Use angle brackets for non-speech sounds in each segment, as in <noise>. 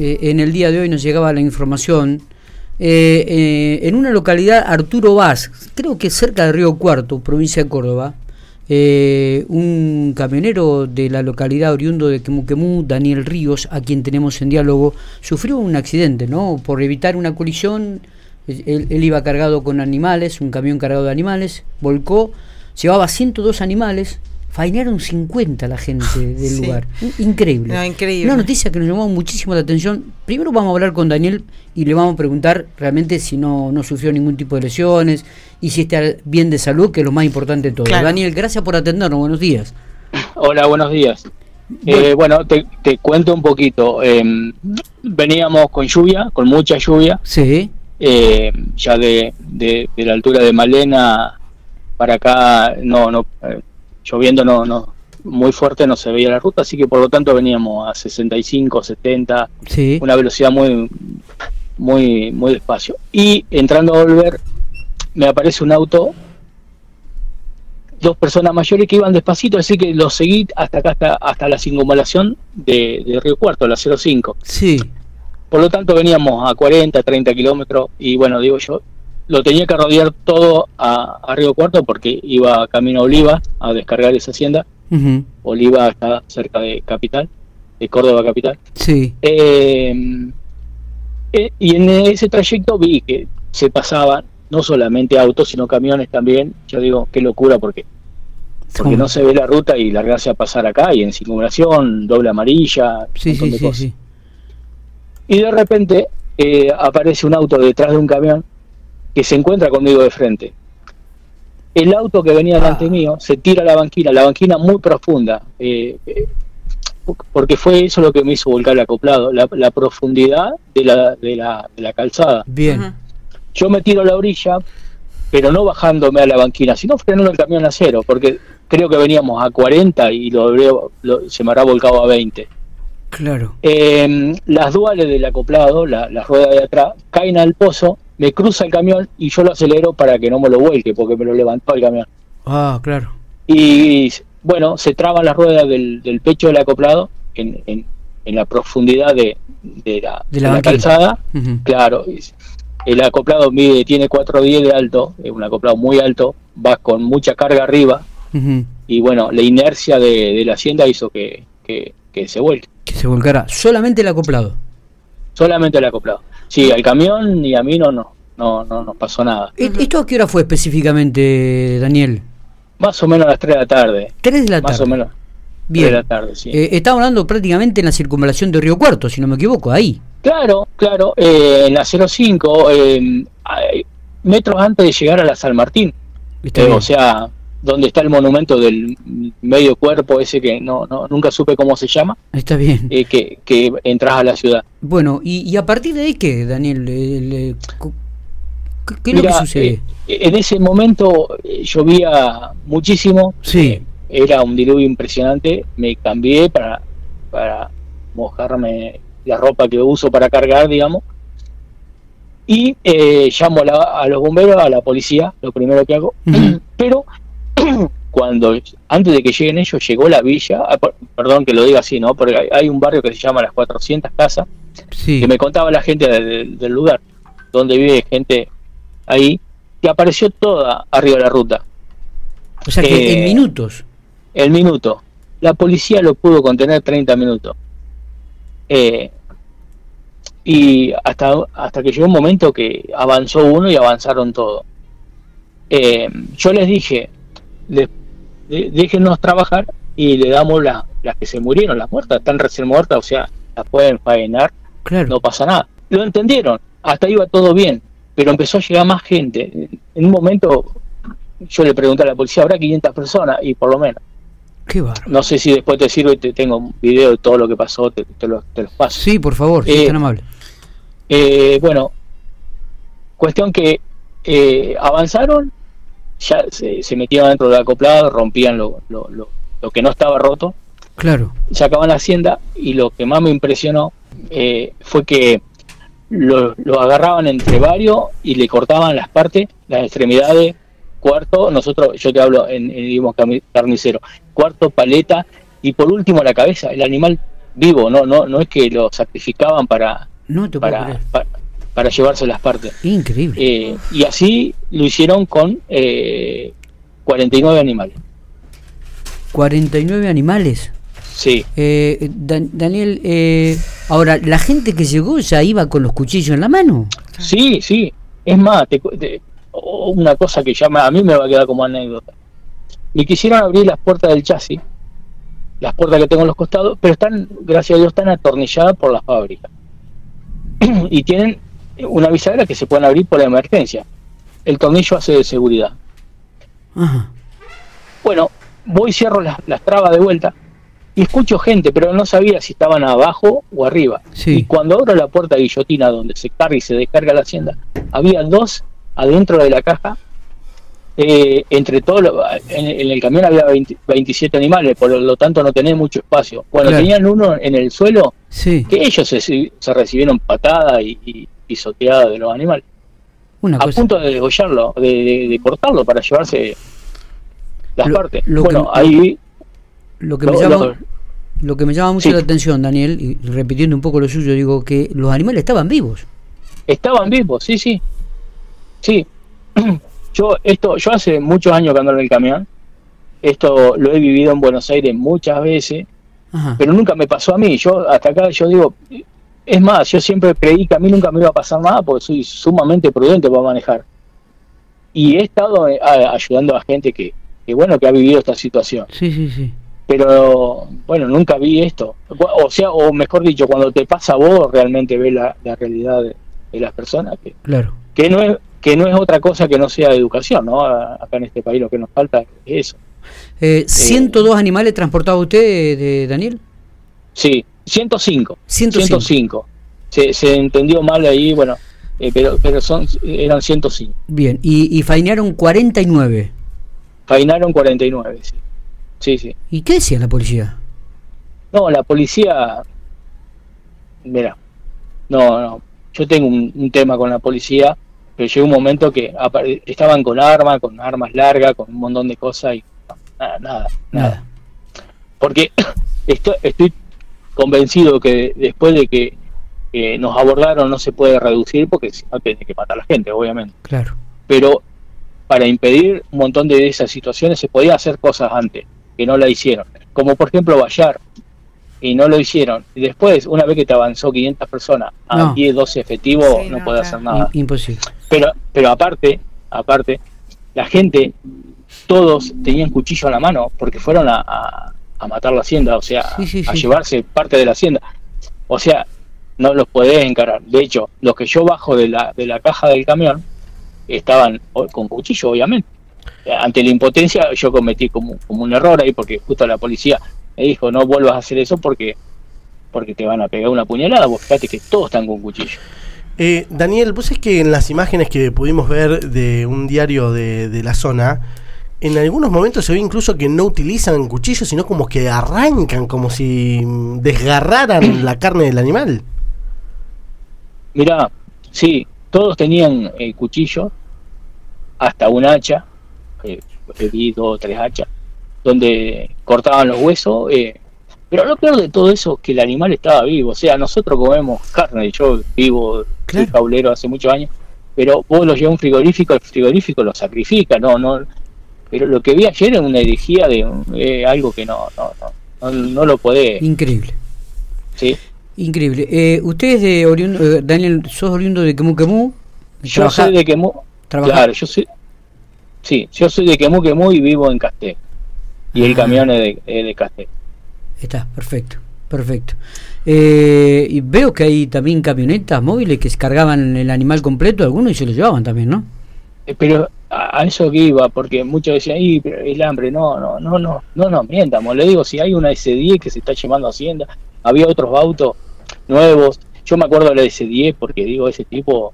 eh, en el día de hoy nos llegaba la información. Eh, eh, en una localidad, Arturo Vaz, creo que cerca de Río Cuarto, provincia de Córdoba, un camionero de la localidad oriundo de Quemuquemú, Daniel Ríos, a quien tenemos en diálogo, sufrió un accidente, ¿no? Por evitar una colisión, él, él iba cargado con animales, un camión cargado de animales, volcó, llevaba 102 animales, fainaron 50 la gente <laughs> del lugar. Increíble. Una noticia que nos llamó muchísimo la atención. Primero vamos a hablar con Daniel y le vamos a preguntar realmente si no, no sufrió ningún tipo de lesiones y si está bien de salud, que es lo más importante de todo. Daniel, gracias por atendernos. Buenos días. Hola, buenos días. Bueno, eh, te, cuento un poquito. Em, veníamos con lluvia, con mucha lluvia. Sí. Eh, ya de, de, la altura de Malena para acá no, no eh, lloviendo no, no muy fuerte no se veía la ruta, así que por lo tanto veníamos a 65, 70, una velocidad muy muy muy despacio. Y entrando a volver me aparece un auto dos personas mayores que iban despacito, así que los seguí hasta acá, hasta, hasta la circunvalación de, de, Río Cuarto, la 05. Sí. Por lo tanto, veníamos a 40, 30 kilómetros, y bueno, digo yo, lo tenía que rodear todo a, Río Cuarto porque iba camino a Oliva a descargar esa hacienda. Oliva está cerca de Capital, de Córdoba Capital. Sí. Eh, eh, y en ese trayecto vi que se pasaban no solamente autos, sino camiones también. Yo digo, qué locura, porque porque no se ve la ruta y largarse a pasar acá y en simulación, doble amarilla, sí, sí, sí, sí, Y de repente eh, aparece un auto detrás de un camión que se encuentra conmigo de frente. El auto que venía delante ah. mío se tira a la banquina, la banquina muy profunda, eh, eh, porque fue eso lo que me hizo volcar el acoplado, la, profundidad de la, de, la, de la calzada. Bien. Yo me tiro a la orilla, pero no bajándome a la banquina, sino frenando el camión a cero, porque creo que veníamos a 40 y lo, se me habrá volcado a 20. Claro. Eh, las duales del acoplado, la, las ruedas de atrás, caen al pozo me cruza el camión y yo lo acelero para que no me lo vuelque, porque me lo levantó el camión. Ah, claro. Y bueno, se traban las ruedas del, pecho del acoplado en, en, la profundidad de, de la, de la, calzada. Claro, el acoplado mide, tiene 410 de alto, es un acoplado muy alto, va con mucha carga arriba. Y bueno, la inercia de, la hacienda hizo que, que, que se vuelque. Que se volcara. Solamente el acoplado. Solamente el acoplado. Sí, al camión y a mí no, no, no, no nos pasó nada. ¿E-, ¿Esto a qué hora fue específicamente, Daniel? Más o menos a las 3 de la tarde. 3 de la tarde. Más o menos. Bien. 3 de la tarde, sí. Eh, estamos hablando prácticamente en la circunvalación de Río Cuarto, si no me equivoco, ahí. Claro, claro, eh, en la 05, eh, metros antes de llegar a la San Martín. Eh, o sea, donde está el monumento del medio cuerpo ese que no, no nunca supe cómo se llama. Está bien. Eh, que, que entras a la ciudad. Bueno, y, a partir de ahí qué, Daniel? ¿Qué, es lo que sucede? Eh, en ese momento eh, llovía muchísimo. Sí. era un diluvio impresionante. Me cambié para, para mojarme la ropa que uso para cargar, digamos. Y llamo a, los bomberos, a la policía, lo primero que hago. <clears throat> Pero <clears throat> cuando antes de que lleguen ellos llegó la villa, ah, perdón que lo diga así, ¿no? Porque hay, un barrio que se llama Las 400 Casas, que me contaba la gente del lugar, donde vive gente ahí, que apareció toda arriba de la ruta. O sea que en eh, minutos. El minuto. La policía lo pudo contener 30 minutos. Eh, y hasta, hasta que llegó un momento que avanzó uno y avanzaron todos. Eh, yo les dije, déjenos trabajar y le damos las que se murieron, las muertas, están recién muertas, o sea, las pueden faenar, no pasa nada. Lo entendieron, hasta iba todo bien, pero empezó a llegar más gente. En un momento yo le pregunté a la policía, habrá 500 personas y por lo menos. Qué no sé si después te sirve, te tengo un video de todo lo que pasó, te, te, los paso. Sí, por favor, eh, tan amable. Eh, bueno, cuestión que eh, avanzaron ya se, se metían dentro del acoplado, rompían lo, lo, lo, que no estaba roto. Claro. Sacaban la hacienda y lo que más me impresionó eh, fue que lo, lo, agarraban entre varios y le cortaban las partes, las extremidades, cuarto, nosotros, yo te hablo en, en carnicero, cuarto, paleta y por último la cabeza. El animal vivo, no, no, no es que lo sacrificaban para, No te para, para llevarse las partes. Increíble. Eh, y así lo hicieron con eh, 49 animales. 49 animales. Sí, Eh, Dan- Daniel, eh, ahora, ¿la gente que llegó ya iba con los cuchillos en la mano? sí, sí. Es más, te te- una cosa que llama, a mí me va a quedar como anécdota. Le quisieron abrir las puertas del chasis, las puertas que tengo en los costados, pero están, gracias a Dios, están atornilladas por la fábrica. <clears throat> y tienen una bisagra que se pueden abrir por emergencia. El tornillo hace de seguridad. Ajá. Bueno, voy, cierro las, las trabas de vuelta y escucho gente, pero no sabía si estaban abajo o arriba. Sí. Y cuando abro la puerta guillotina donde se carga y se descarga la hacienda, había dos adentro de la caja. eh, entre todos, en, en el camión había 20 27 animales, por lo tanto no tenía mucho espacio. Claro. tenían uno en el suelo Sí, que ellos se, se recibieron patadas y, y pisoteadas de los animales, una a cosa. punto de degollarlo, de, de- de cortarlo para llevarse las Lo- partes. lo bueno, que- ahí Lo que, lo- me llama, lo que me llama mucho Sí. la atención, Daniel, y repitiendo un poco lo suyo, digo que los animales estaban vivos. Estaban vivos, sí, sí. Sí. <clears throat> Yo esto yo hace muchos años que ando en el camión. Esto lo he vivido en Buenos Aires muchas veces, Ajá. pero nunca me pasó a mí. Yo hasta acá yo digo, es más, yo siempre creí que a mí nunca me iba a pasar nada porque soy sumamente prudente para manejar. Y he estado eh, a- ayudando a gente que, que bueno, que ha vivido esta situación. Sí, sí, sí. Pero bueno, nunca vi esto. O sea, o mejor dicho, cuando te pasa a vos realmente ves la, la realidad de, de las personas que Claro. que no es que no es otra cosa que no sea educación, ¿no? Acá en este país lo que nos falta es eso. Eh, ¿102 animales transportaba usted, eh, de Daniel? Sí, 105. 105. 105. Se, se entendió mal ahí, bueno, eh, pero pero son eran 105. Bien. Y, y fainearon 49. Fainaron 49, sí. Sí, sí. ¿Y qué decía la policía? No, la policía mira. No, no. Yo tengo un, un tema con la policía, pero llegó un momento que estaban con armas, con armas largas, con un montón de cosas y no, nada, nada, nada. Porque <coughs> estoy, estoy convencido que después de que eh, nos abordaron no se puede reducir porque si no tiene que matar a la gente, obviamente. Claro. Pero para impedir un montón de esas situaciones se podía hacer cosas antes, que no la hicieron. Como por ejemplo vallar, y no lo hicieron. Y después, una vez que te avanzó 500 personas a No. 10, 12 efectivos, Sí, no no, podés claro. hacer nada. Imposible. Pero, pero aparte, aparte, la gente, todos tenían cuchillo a la mano porque fueron a, a- a matar la hacienda, o sea, Sí, sí, a llevarse parte de la hacienda. O sea, no los podés encarar. De hecho, los que yo bajo de la, de la caja del camión estaban con cuchillo, obviamente. Ante la impotencia yo cometí como, como un error ahí porque justo la policía me dijo no vuelvas a hacer eso porque porque te van a pegar una puñalada. Vos fíjate que todos están con cuchillo. Eh, Daniel, vos es que en las imágenes que pudimos ver de un diario de, de la zona, en algunos momentos se ve incluso que no utilizan cuchillos, sino como que arrancan, como si mm, desgarraran <clears throat> la carne del animal. Mirá, sí, todos tenían eh, cuchillo, hasta un hacha, eh, he vi dos o tres hachas, donde cortaban los huesos. eh, pero lo peor de todo eso es que el animal estaba vivo. O sea, nosotros comemos carne, yo vivo, soy Claro. jaulero hace muchos años, pero vos lo llevas a un frigorífico, el frigorífico lo sacrifica, no, no. Pero lo que vi ayer es una herejía de eh, algo que no, no, no, no, no lo podés, Increíble. ¿sí? Increíble. Eh, usted es de oriundo, eh, Daniel, sos oriundo de Quemu Quemu. Yo Trabaja- soy de Quemú, trabaja- claro, yo soy, sí, yo soy de Quemú Quemú y vivo en Castel. Y el Ah. camión es de, es de Castel. Está, perfecto, perfecto. Eh, y veo que hay también camionetas móviles que se cargaban el animal completo, algunos y se lo llevaban también, ¿no? Eh, Pero a, eso que iba, porque muchos decían, "Y, pero el hambre, no, no, no, no, no nos mientamos. Le digo, si hay una S10 que se está llevando a Hacienda, había otros autos nuevos. Yo me acuerdo de la S10 porque digo, ese tipo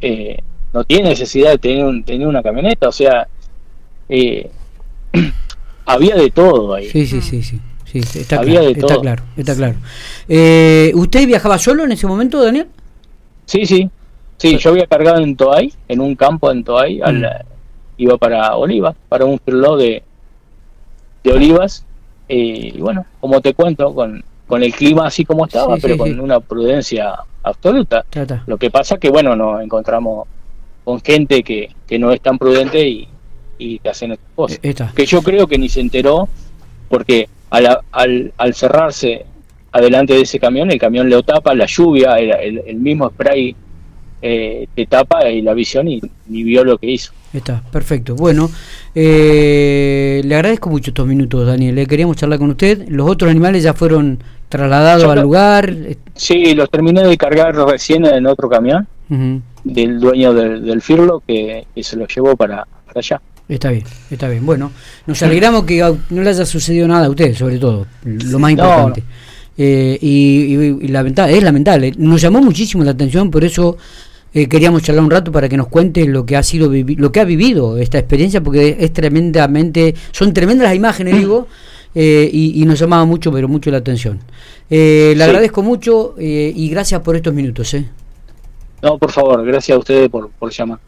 eh, no tiene necesidad de tener, un- tener una camioneta, o sea, eh, <clears throat> había de todo ahí. Sí, sí, sí, sí. sí, está, Había claro, de está todo. claro, está claro. Eh, ¿Usted viajaba solo en ese momento, Daniel? Sí, sí. Sí, yo había cargado en Toay, en un campo en Toay, al- Mm. iba para Olivas, para un flot de, de olivas. eh, y bueno, como te cuento, con con el clima así como estaba, Sí, pero sí, con sí. una prudencia absoluta. Lo que pasa que, bueno, nos encontramos con gente que, que no es tan prudente y, y te hacen estas cosas. Eh. Que yo creo que ni se enteró porque al, al, al cerrarse adelante de ese camión, el camión le tapa la lluvia, el, el- el mismo spray eh, te tapa y la visión y ni vio lo que hizo. Está, perfecto. Bueno, eh, le agradezco mucho estos minutos, Daniel. Le queríamos charlar con usted. Los otros animales ya fueron trasladados al lugar. Eh, Sí, los terminé de cargar recién en otro camión del dueño del, del Firlo que, que se lo llevó para, para allá. Está bien, está bien. Bueno, nos alegramos que no le haya sucedido nada a usted, sobre todo, lo más No, importante. Eh, y y- y lamenta- es lamentable. Nos llamó muchísimo la atención, por eso eh, queríamos charlar un rato para que nos cuente lo que ha sido lo que ha vivido esta experiencia, porque es tremendamente, son tremendas las imágenes, digo, <clears throat> eh, y, y nos llamaba mucho, pero mucho la atención. Eh, le Sí. agradezco mucho eh, y gracias por estos minutos. Eh. No, por favor, gracias a ustedes por, por llamar.